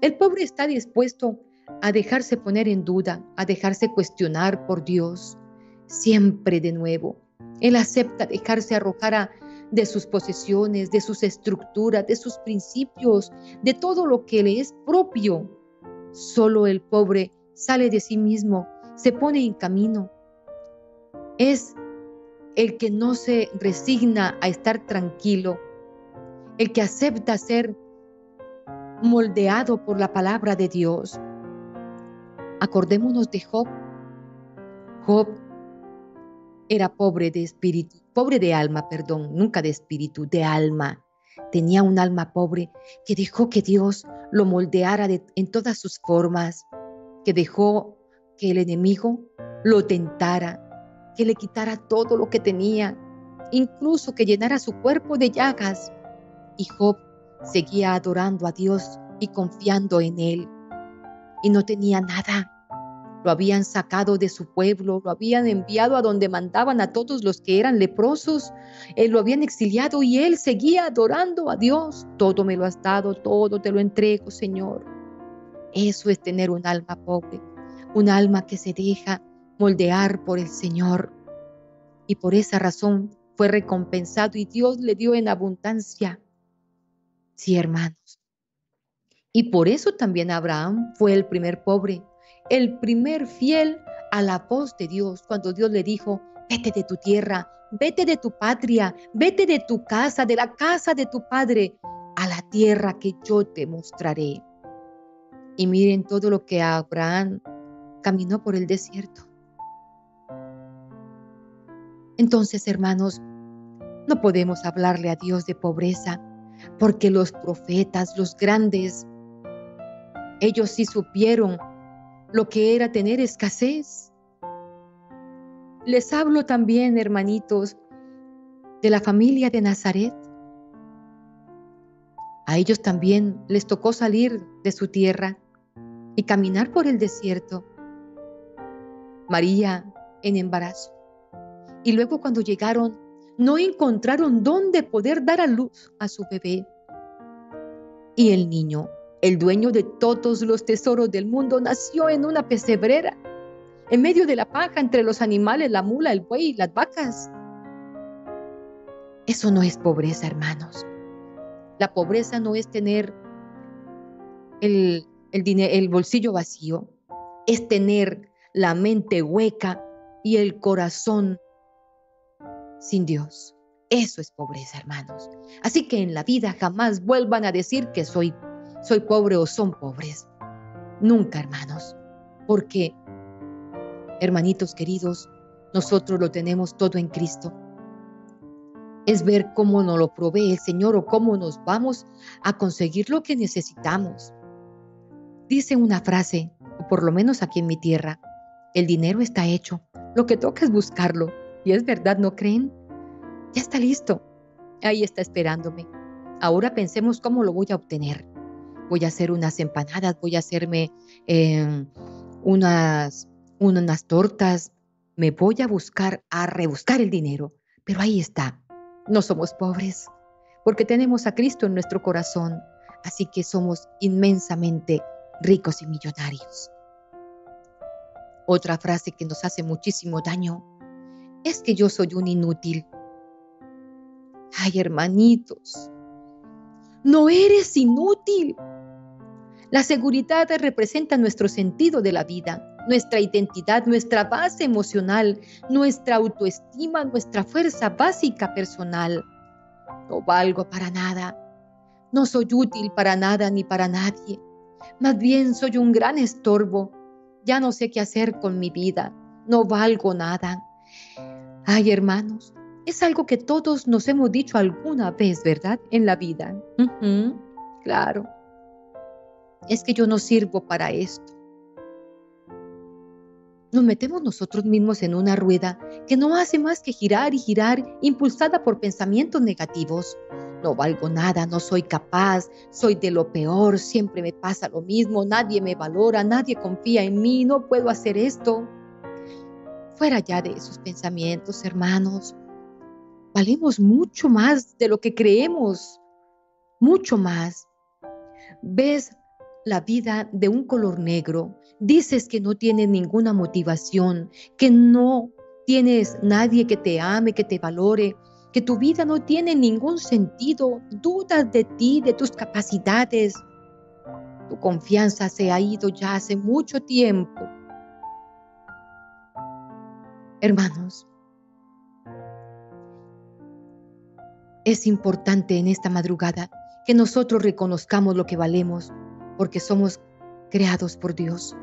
El pobre está dispuesto a dejarse poner en duda, a dejarse cuestionar por Dios, siempre de nuevo. Él acepta dejarse arrojar de sus posesiones, de sus estructuras, de sus principios, de todo lo que le es propio. Solo el pobre sale de sí mismo, se pone en camino. Es el que no se resigna a estar tranquilo, el que acepta ser moldeado por la palabra de Dios. Acordémonos de Job. Job era pobre de espíritu, pobre de alma, perdón, nunca de espíritu, de alma. Tenía un alma pobre que dejó que Dios lo moldeara en todas sus formas, que dejó que el enemigo lo tentara, que le quitara todo lo que tenía, incluso que llenara su cuerpo de llagas. Y Job seguía adorando a Dios y confiando en él. Y no tenía nada lo habían sacado de su pueblo, lo habían enviado a donde mandaban a todos los que eran leprosos, él lo habían exiliado y él seguía adorando a Dios. Todo me lo has dado, todo te lo entrego, Señor. Eso es tener un alma pobre, un alma que se deja moldear por el Señor. Y por esa razón fue recompensado y Dios le dio en abundancia. Sí, hermanos. Y por eso también Abraham fue el primer pobre, el primer fiel a la voz de Dios cuando Dios le dijo, vete de tu tierra, vete de tu patria, vete de tu casa, de la casa de tu padre, a la tierra que yo te mostraré. Y miren todo lo que Abraham caminó por el desierto. Entonces, hermanos, no podemos hablarle a Dios de pobreza, porque los profetas, los grandes, ellos sí supieron lo que era tener escasez. Les hablo también, hermanitos, de la familia de Nazaret. A ellos también les tocó salir de su tierra y caminar por el desierto. María en embarazo. Y luego cuando llegaron, no encontraron dónde poder dar a luz a su bebé. Y el niño el dueño de todos los tesoros del mundo nació en una pesebrera, en medio de la paja entre los animales, la mula, el buey y las vacas. Eso no es pobreza, hermanos. La pobreza no es tener el, el bolsillo vacío, es tener la mente hueca y el corazón sin Dios. Eso es pobreza, hermanos. Así que en la vida jamás vuelvan a decir que soy soy pobre o son pobres. Nunca, hermanos, porque, hermanitos queridos, nosotros lo tenemos todo en Cristo. Es ver cómo nos lo provee el Señor o cómo nos vamos a conseguir lo que necesitamos. Dice una frase, o por lo menos aquí en mi tierra, el dinero está hecho, lo que toca es buscarlo. Y es verdad, ¿no creen? Ya está listo. Ahí está esperándome. Ahora pensemos cómo lo voy a obtener voy a hacer unas empanadas, voy a hacerme em, unas, unas tortas, me voy a buscar, a rebuscar el dinero. Pero ahí está, no somos pobres, porque tenemos a Cristo en nuestro corazón. Así que somos inmensamente ricos y millonarios. Otra frase que nos hace muchísimo daño es que yo soy un inútil. Ay, hermanitos, no eres inútil. La seguridad representa nuestro sentido de la vida, nuestra identidad, nuestra base emocional, nuestra autoestima, nuestra fuerza básica personal. No valgo para nada. No soy útil para nada ni para nadie. Más bien soy un gran estorbo. Ya no sé qué hacer con mi vida. No valgo nada. Ay, hermanos, es algo que todos nos hemos dicho alguna vez, ¿verdad? En la vida. claro. Es que yo no sirvo para esto. Nos metemos nosotros mismos en una rueda que no hace más que girar y girar, impulsada por pensamientos negativos. No valgo nada, no soy capaz, soy de lo peor, siempre me pasa lo mismo, nadie me valora, nadie confía en mí, no puedo hacer esto. Fuera ya de esos pensamientos, hermanos. Valemos mucho más de lo que creemos, mucho más. Ves la vida de un color negro, dices que no tienes ninguna motivación, que no tienes nadie que te ame, que te valore, que tu vida no tiene ningún sentido, dudas de ti, de tus capacidades. Tu confianza se ha ido ya hace mucho tiempo Hermanos, es importante en esta madrugada que nosotros reconozcamos lo que valemos, porque somos creados por Dios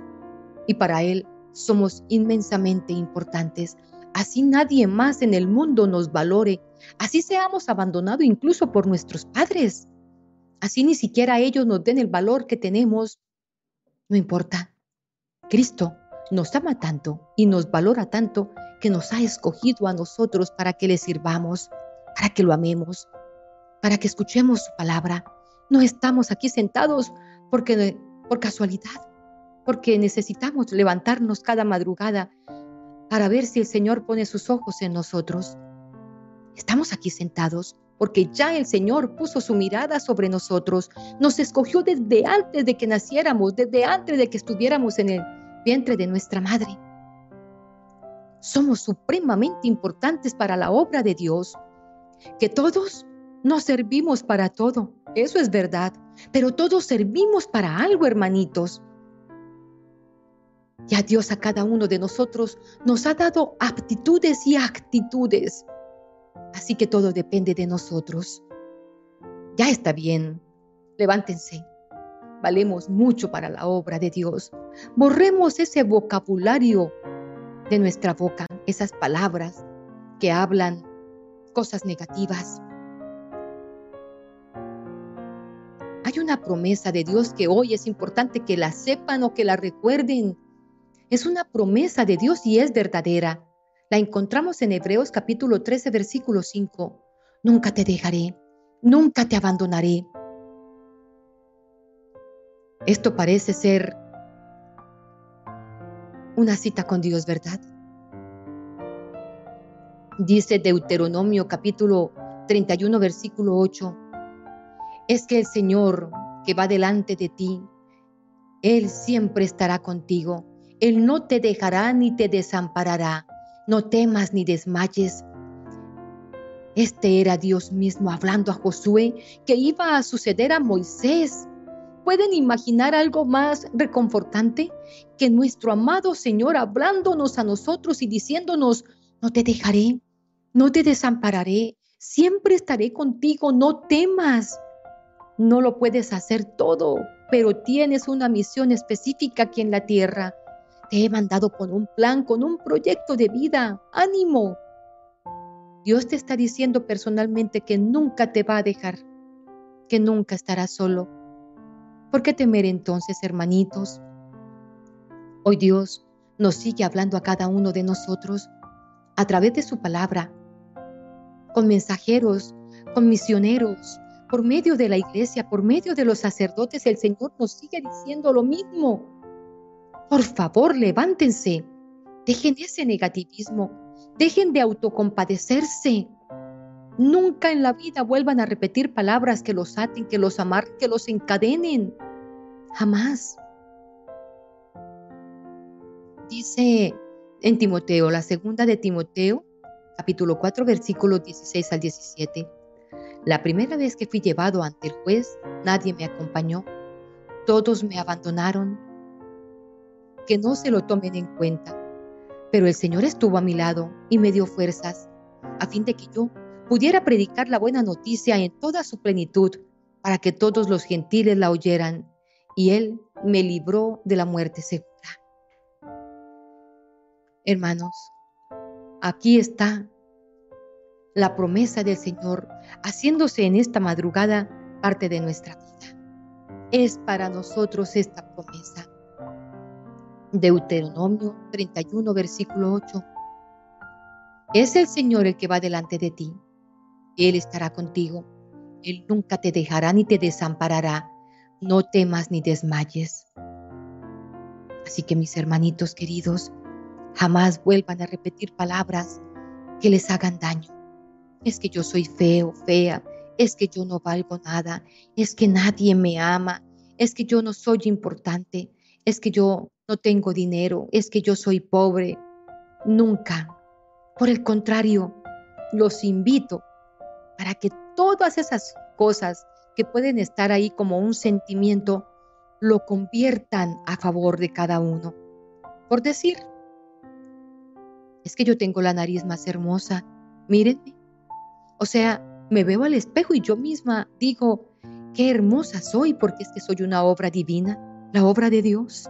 y para Él somos inmensamente importantes. Así nadie más en el mundo nos valore, así seamos abandonados incluso por nuestros padres, así ni siquiera ellos nos den el valor que tenemos, no importa. Cristo nos ama tanto y nos valora tanto que nos ha escogido a nosotros para que le sirvamos, para que lo amemos, para que escuchemos su palabra. No estamos aquí sentados porque por casualidad, porque necesitamos levantarnos cada madrugada para ver si el Señor pone sus ojos en nosotros. Estamos aquí sentados porque ya el Señor puso su mirada sobre nosotros, nos escogió desde antes de que naciéramos, desde antes de que estuviéramos en el vientre de nuestra madre. Somos supremamente importantes para la obra de Dios. Que todos no servimos para todo, eso es verdad, pero todos servimos para algo, hermanitos. Ya Dios a cada uno de nosotros nos ha dado aptitudes y actitudes. Así que todo depende de nosotros. Ya está bien. Levántense. Valemos mucho para la obra de Dios. Borremos ese vocabulario de nuestra boca esas palabras que hablan cosas negativas. Hay una promesa de Dios que hoy es importante que la sepan o que la recuerden. Es una promesa de Dios y es verdadera. La encontramos en Hebreos capítulo 13, versículo 5. Nunca te dejaré, nunca te abandonaré. Esto parece ser una cita con Dios, ¿verdad? Dice Deuteronomio capítulo 31, versículo 8, es que el Señor que va delante de ti, Él siempre estará contigo. Él no te dejará ni te desamparará. No temas ni desmayes. Este era Dios mismo hablando a Josué que iba a suceder a Moisés. ¿Pueden imaginar algo más reconfortante que nuestro amado Señor hablándonos a nosotros y diciéndonos, no te dejaré, no te desampararé, siempre estaré contigo, no temas. No lo puedes hacer todo, pero tienes una misión específica aquí en la tierra. Te he mandado con un plan, con un proyecto de vida. Ánimo. Dios te está diciendo personalmente que nunca te va a dejar, que nunca estarás solo ¿Por qué temer entonces, hermanitos? Hoy Dios nos sigue hablando a cada uno de nosotros a través de su palabra, con mensajeros, con misioneros, por medio de la iglesia, por medio de los sacerdotes, el Señor nos sigue diciendo lo mismo. Por favor, levántense, dejen ese negativismo, dejen de autocompadecerse. Nunca en la vida vuelvan a repetir palabras que los aten, que los amarren, que los encadenen. Jamás. Dice en Timoteo, la segunda de Timoteo, capítulo 4, versículos 16 al 17. La primera vez que fui llevado ante el juez, nadie me acompañó. Todos me abandonaron. Que no se lo tomen en cuenta. Pero el Señor estuvo a mi lado y me dio fuerzas a fin de que yo pudiera predicar la buena noticia en toda su plenitud, para que todos los gentiles la oyeran, y Él me libró de la muerte segura. Hermanos, aquí está la promesa del Señor haciéndose en esta madrugada parte de nuestra vida. Es para nosotros esta promesa. Deuteronomio 31, versículo 8. Es el Señor el que va delante de ti él estará contigo. Él nunca te dejará ni te desamparará. No temas ni desmayes. Así que mis hermanitos queridos, jamás vuelvan a repetir palabras que les hagan daño. Es que yo soy feo, fea, es que yo no valgo nada, es que nadie me ama, es que yo no soy importante, es que yo no tengo dinero, es que yo soy pobre. Nunca. Por el contrario, los invito para que todas esas cosas que pueden estar ahí como un sentimiento lo conviertan a favor de cada uno. Por decir, es que yo tengo la nariz más hermosa, mírenme. O sea, me veo al espejo y yo misma digo, qué hermosa soy porque es que soy una obra divina, la obra de Dios.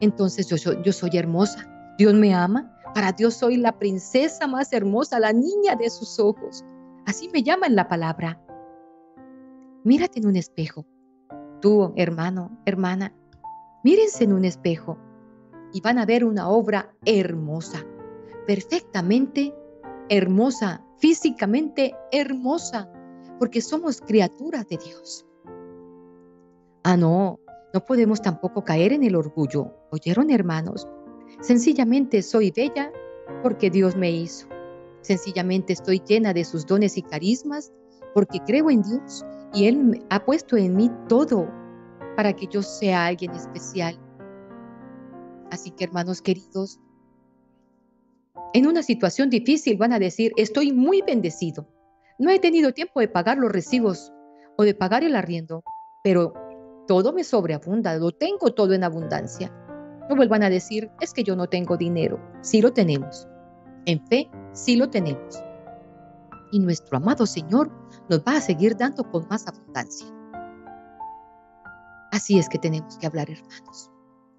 Entonces yo soy, yo soy hermosa, Dios me ama, para Dios soy la princesa más hermosa, la niña de sus ojos. Así me llaman la palabra. Mírate en un espejo. Tú, hermano, hermana, mírense en un espejo y van a ver una obra hermosa, perfectamente hermosa, físicamente hermosa, porque somos criaturas de Dios. Ah, no, no podemos tampoco caer en el orgullo. ¿Oyeron, hermanos? Sencillamente soy bella porque Dios me hizo. Sencillamente estoy llena de sus dones y carismas porque creo en Dios y Él ha puesto en mí todo para que yo sea alguien especial. Así que hermanos queridos, en una situación difícil van a decir, estoy muy bendecido. No he tenido tiempo de pagar los recibos o de pagar el arriendo, pero todo me sobreabunda, lo tengo todo en abundancia. No vuelvan a decir, es que yo no tengo dinero. Sí lo tenemos. En fe, sí lo tenemos. Y nuestro amado Señor nos va a seguir dando con más abundancia. Así es que tenemos que hablar, hermanos.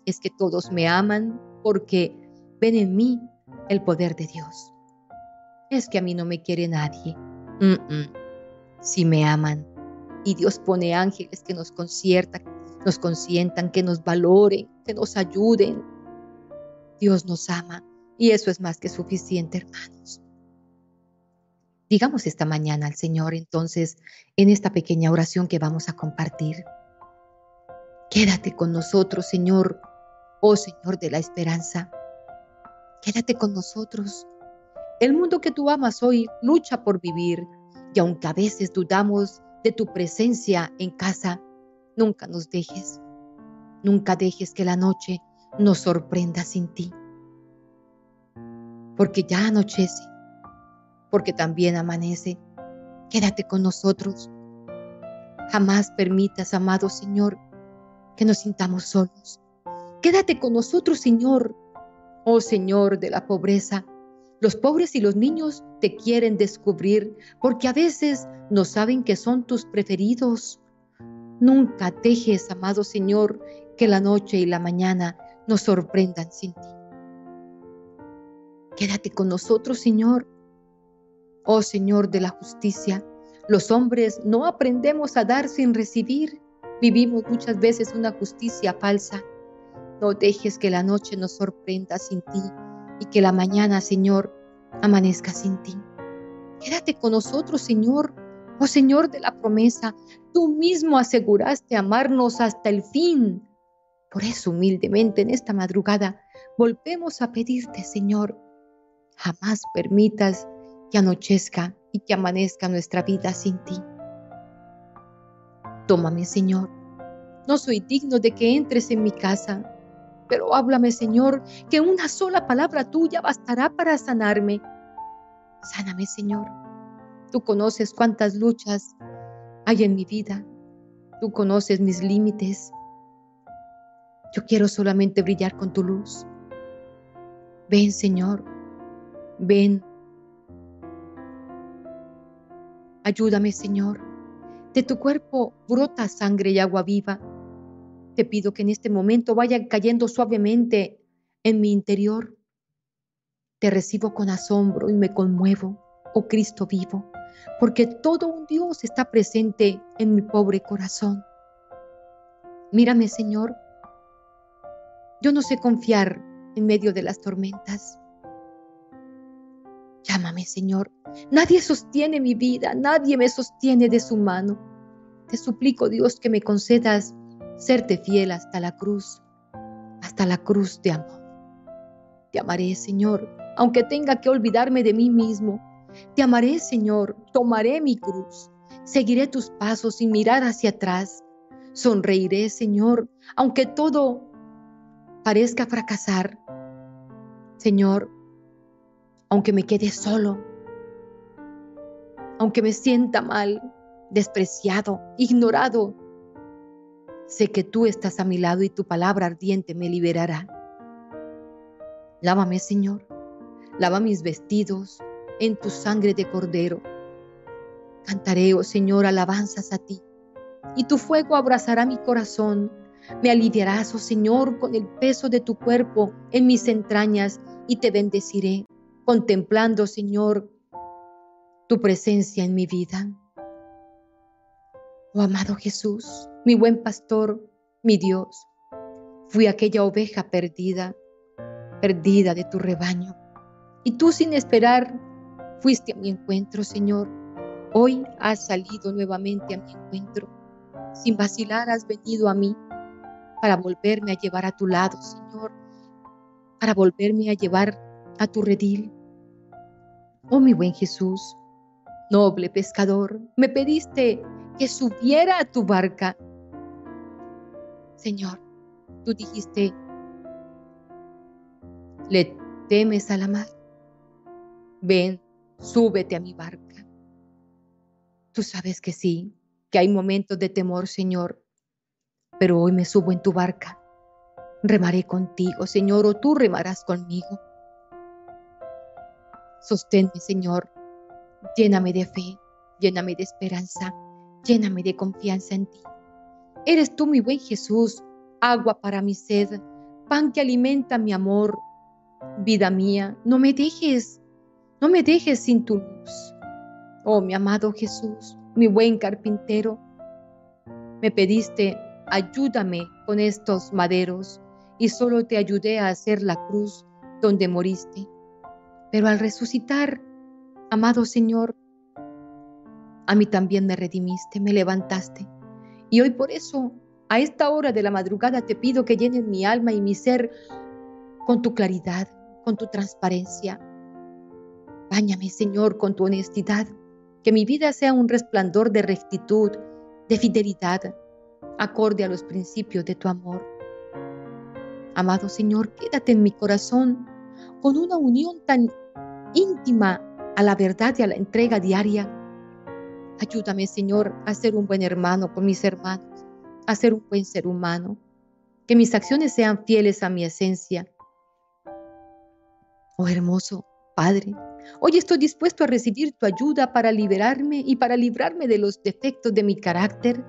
Es que todos me aman porque ven en mí el poder de Dios. Es que a mí no me quiere nadie. Si me aman. Y Dios pone ángeles que nos conciertan, nos consientan, que nos valoren, que nos ayuden. Dios nos ama y eso es más que suficiente, hermanos. Digamos esta mañana al Señor entonces en esta pequeña oración que vamos a compartir. Quédate con nosotros, Señor, oh Señor de la esperanza. Quédate con nosotros. El mundo que tú amas hoy lucha por vivir y aunque a veces dudamos de tu presencia en casa, nunca nos dejes. Nunca dejes que la noche nos sorprenda sin ti porque ya anochece, porque también amanece. Quédate con nosotros. Jamás permitas, amado Señor, que nos sintamos solos. Quédate con nosotros, Señor. Oh Señor de la pobreza, los pobres y los niños te quieren descubrir porque a veces no saben que son tus preferidos. Nunca dejes, amado Señor, que la noche y la mañana nos sorprendan sin ti. Quédate con nosotros, Señor. Oh Señor de la justicia, los hombres no aprendemos a dar sin recibir. Vivimos muchas veces una justicia falsa. No dejes que la noche nos sorprenda sin ti y que la mañana, Señor, amanezca sin ti. Quédate con nosotros, Señor. Oh Señor de la promesa, tú mismo aseguraste amarnos hasta el fin. Por eso humildemente en esta madrugada volvemos a pedirte, Señor, Jamás permitas que anochezca y que amanezca nuestra vida sin ti. Tómame, Señor. No soy digno de que entres en mi casa, pero háblame, Señor, que una sola palabra tuya bastará para sanarme. Sáname, Señor. Tú conoces cuántas luchas hay en mi vida. Tú conoces mis límites. Yo quiero solamente brillar con tu luz. Ven, Señor. Ven. Ayúdame, Señor. De tu cuerpo brota sangre y agua viva. Te pido que en este momento vayan cayendo suavemente en mi interior. Te recibo con asombro y me conmuevo, oh Cristo vivo, porque todo un Dios está presente en mi pobre corazón. Mírame, Señor. Yo no sé confiar en medio de las tormentas. Llámame, Señor. Nadie sostiene mi vida, nadie me sostiene de su mano. Te suplico, Dios, que me concedas serte fiel hasta la cruz, hasta la cruz de amor. Te amaré, Señor, aunque tenga que olvidarme de mí mismo. Te amaré, Señor, tomaré mi cruz, seguiré tus pasos sin mirar hacia atrás. Sonreiré, Señor, aunque todo parezca fracasar. Señor, aunque me quede solo, aunque me sienta mal, despreciado, ignorado, sé que tú estás a mi lado y tu palabra ardiente me liberará. Lávame, Señor, lava mis vestidos en tu sangre de cordero. Cantaré, oh Señor, alabanzas a ti, y tu fuego abrazará mi corazón. Me aliviarás, oh Señor, con el peso de tu cuerpo en mis entrañas, y te bendeciré contemplando, Señor, tu presencia en mi vida. Oh amado Jesús, mi buen pastor, mi Dios, fui aquella oveja perdida, perdida de tu rebaño. Y tú sin esperar fuiste a mi encuentro, Señor. Hoy has salido nuevamente a mi encuentro. Sin vacilar has venido a mí para volverme a llevar a tu lado, Señor, para volverme a llevar a tu redil. Oh mi buen Jesús, noble pescador, me pediste que subiera a tu barca. Señor, tú dijiste, ¿le temes a la mar? Ven, súbete a mi barca. Tú sabes que sí, que hay momentos de temor, Señor, pero hoy me subo en tu barca. Remaré contigo, Señor, o tú remarás conmigo. Sosténme, Señor. Lléname de fe, lléname de esperanza, lléname de confianza en ti. Eres tú, mi buen Jesús, agua para mi sed, pan que alimenta mi amor. Vida mía, no me dejes, no me dejes sin tu luz. Oh, mi amado Jesús, mi buen carpintero, me pediste, ayúdame con estos maderos, y solo te ayudé a hacer la cruz donde moriste. Pero al resucitar, amado Señor, a mí también me redimiste, me levantaste. Y hoy por eso, a esta hora de la madrugada, te pido que llenes mi alma y mi ser con tu claridad, con tu transparencia. Báñame, Señor, con tu honestidad, que mi vida sea un resplandor de rectitud, de fidelidad, acorde a los principios de tu amor. Amado Señor, quédate en mi corazón con una unión tan íntima a la verdad y a la entrega diaria. Ayúdame, Señor, a ser un buen hermano con mis hermanos, a ser un buen ser humano, que mis acciones sean fieles a mi esencia. Oh hermoso Padre, hoy estoy dispuesto a recibir tu ayuda para liberarme y para librarme de los defectos de mi carácter,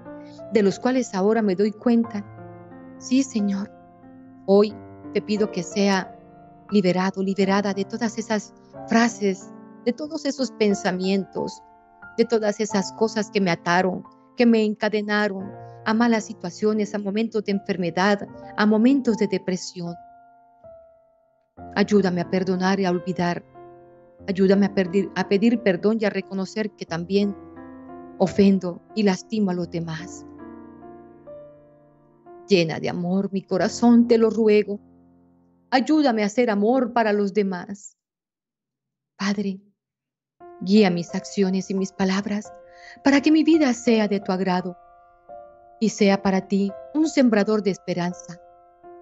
de los cuales ahora me doy cuenta. Sí, Señor, hoy te pido que sea liberado, liberada de todas esas frases, de todos esos pensamientos, de todas esas cosas que me ataron, que me encadenaron a malas situaciones, a momentos de enfermedad, a momentos de depresión. Ayúdame a perdonar y a olvidar. Ayúdame a, a pedir perdón y a reconocer que también ofendo y lastimo a los demás. Llena de amor mi corazón, te lo ruego. Ayúdame a hacer amor para los demás. Padre, Guía mis acciones y mis palabras para que mi vida sea de tu agrado y sea para ti un sembrador de esperanza,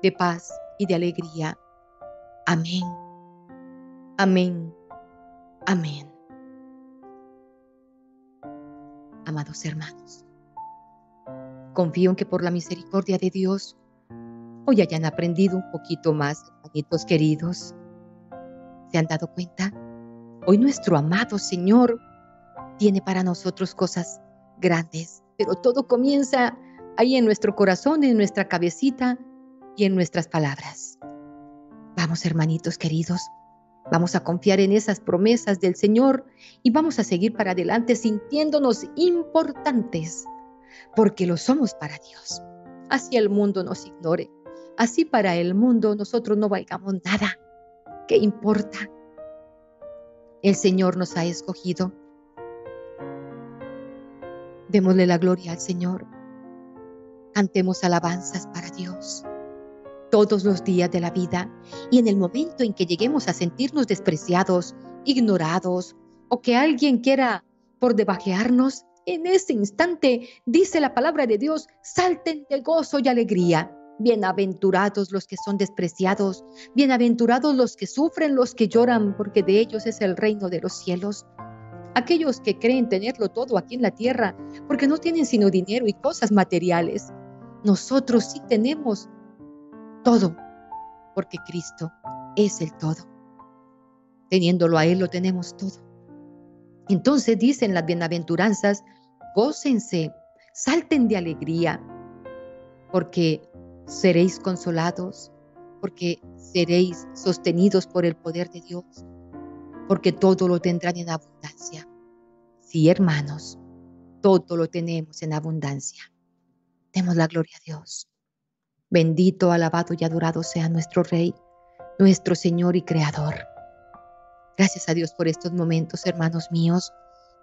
de paz y de alegría. Amén. Amén. Amén. Amados hermanos, confío en que por la misericordia de Dios hoy hayan aprendido un poquito más, hermanitos queridos. ¿Se han dado cuenta? Hoy nuestro amado Señor tiene para nosotros cosas grandes, pero todo comienza ahí en nuestro corazón, en nuestra cabecita y en nuestras palabras. Vamos, hermanitos queridos, vamos a confiar en esas promesas del Señor y vamos a seguir para adelante sintiéndonos importantes, porque lo somos para Dios. Así el mundo nos ignore, así para el mundo nosotros no valgamos nada. ¿Qué importa? El Señor nos ha escogido. Démosle la gloria al Señor. Cantemos alabanzas para Dios todos los días de la vida y en el momento en que lleguemos a sentirnos despreciados, ignorados o que alguien quiera por debajearnos, en ese instante dice la palabra de Dios, salten de gozo y alegría. Bienaventurados los que son despreciados, bienaventurados los que sufren, los que lloran, porque de ellos es el reino de los cielos. Aquellos que creen tenerlo todo aquí en la tierra, porque no tienen sino dinero y cosas materiales. Nosotros sí tenemos todo, porque Cristo es el todo. Teniéndolo a Él lo tenemos todo. Entonces dicen las bienaventuranzas, gócense, salten de alegría, porque seréis consolados, porque seréis sostenidos por el poder de Dios, porque todo lo tendrán en abundancia. Sí, hermanos, todo lo tenemos en abundancia. Demos la gloria a Dios. Bendito, alabado y adorado sea nuestro Rey, nuestro Señor y Creador. Gracias a Dios por estos momentos, hermanos míos,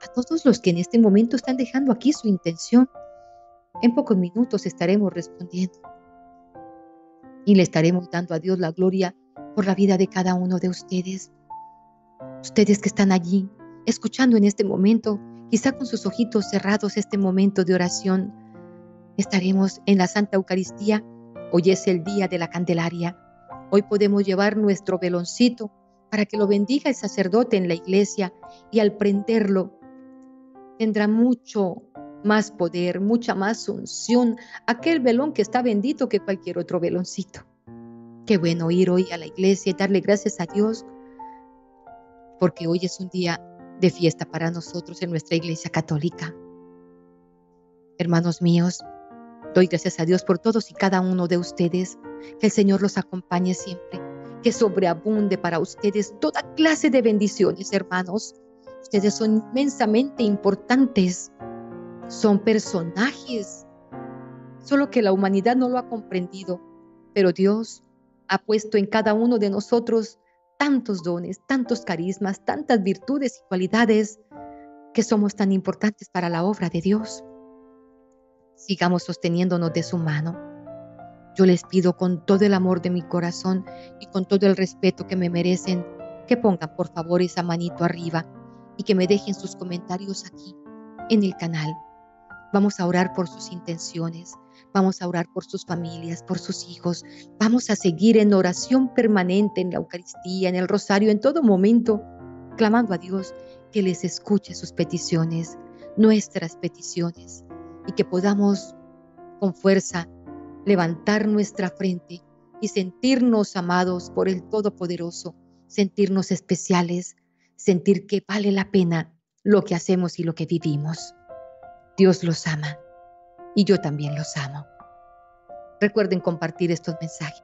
a todos los que en este momento están dejando aquí su intención. En pocos minutos estaremos respondiendo y le estaremos dando a Dios la gloria por la vida de cada uno de ustedes. Ustedes que están allí, escuchando en este momento, quizá con sus ojitos cerrados este momento de oración, estaremos en la Santa Eucaristía. Hoy es el día de la Candelaria. Hoy podemos llevar nuestro veloncito para que lo bendiga el sacerdote en la iglesia y al prenderlo tendrá mucho más poder, mucha más unción, aquel velón que está bendito que cualquier otro veloncito. Qué bueno ir hoy a la iglesia y darle gracias a Dios, porque hoy es un día de fiesta para nosotros en nuestra iglesia católica. Hermanos míos, doy gracias a Dios por todos y cada uno de ustedes, que el Señor los acompañe siempre, que sobreabunde para ustedes toda clase de bendiciones, hermanos. Ustedes son inmensamente importantes son personajes, solo que la humanidad no lo ha comprendido, pero Dios ha puesto en cada uno de nosotros tantos dones, tantos carismas, tantas virtudes y cualidades que somos tan importantes para la obra de Dios. Sigamos sosteniéndonos de su mano. Yo les pido con todo el amor de mi corazón y con todo el respeto que me merecen que pongan por favor esa manito arriba y que me dejen sus comentarios aquí en el canal Vamos a orar por sus intenciones, vamos a orar por sus familias, por sus hijos. Vamos a seguir en oración permanente en la Eucaristía, en el rosario, en todo momento, clamando a Dios que les escuche sus peticiones, nuestras peticiones, y que podamos con fuerza levantar nuestra frente y sentirnos amados por el Todopoderoso, sentirnos especiales, sentir que vale la pena lo que hacemos y lo que vivimos. Dios los ama y yo también los amo. Recuerden compartir estos mensajes.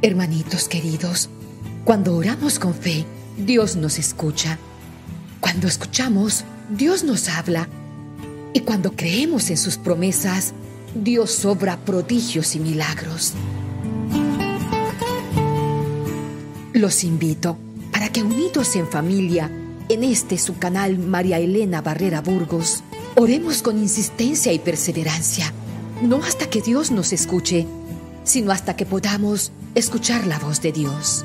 Hermanitos queridos, cuando oramos con fe, Dios nos escucha. Cuando escuchamos, Dios nos habla. Y cuando creemos en sus promesas, Dios obra prodigios y milagros. Los invito para que unidos en familia, en este su canal María Elena Barrera Burgos, oremos con insistencia y perseverancia, no hasta que Dios nos escuche, sino hasta que podamos escuchar la voz de Dios.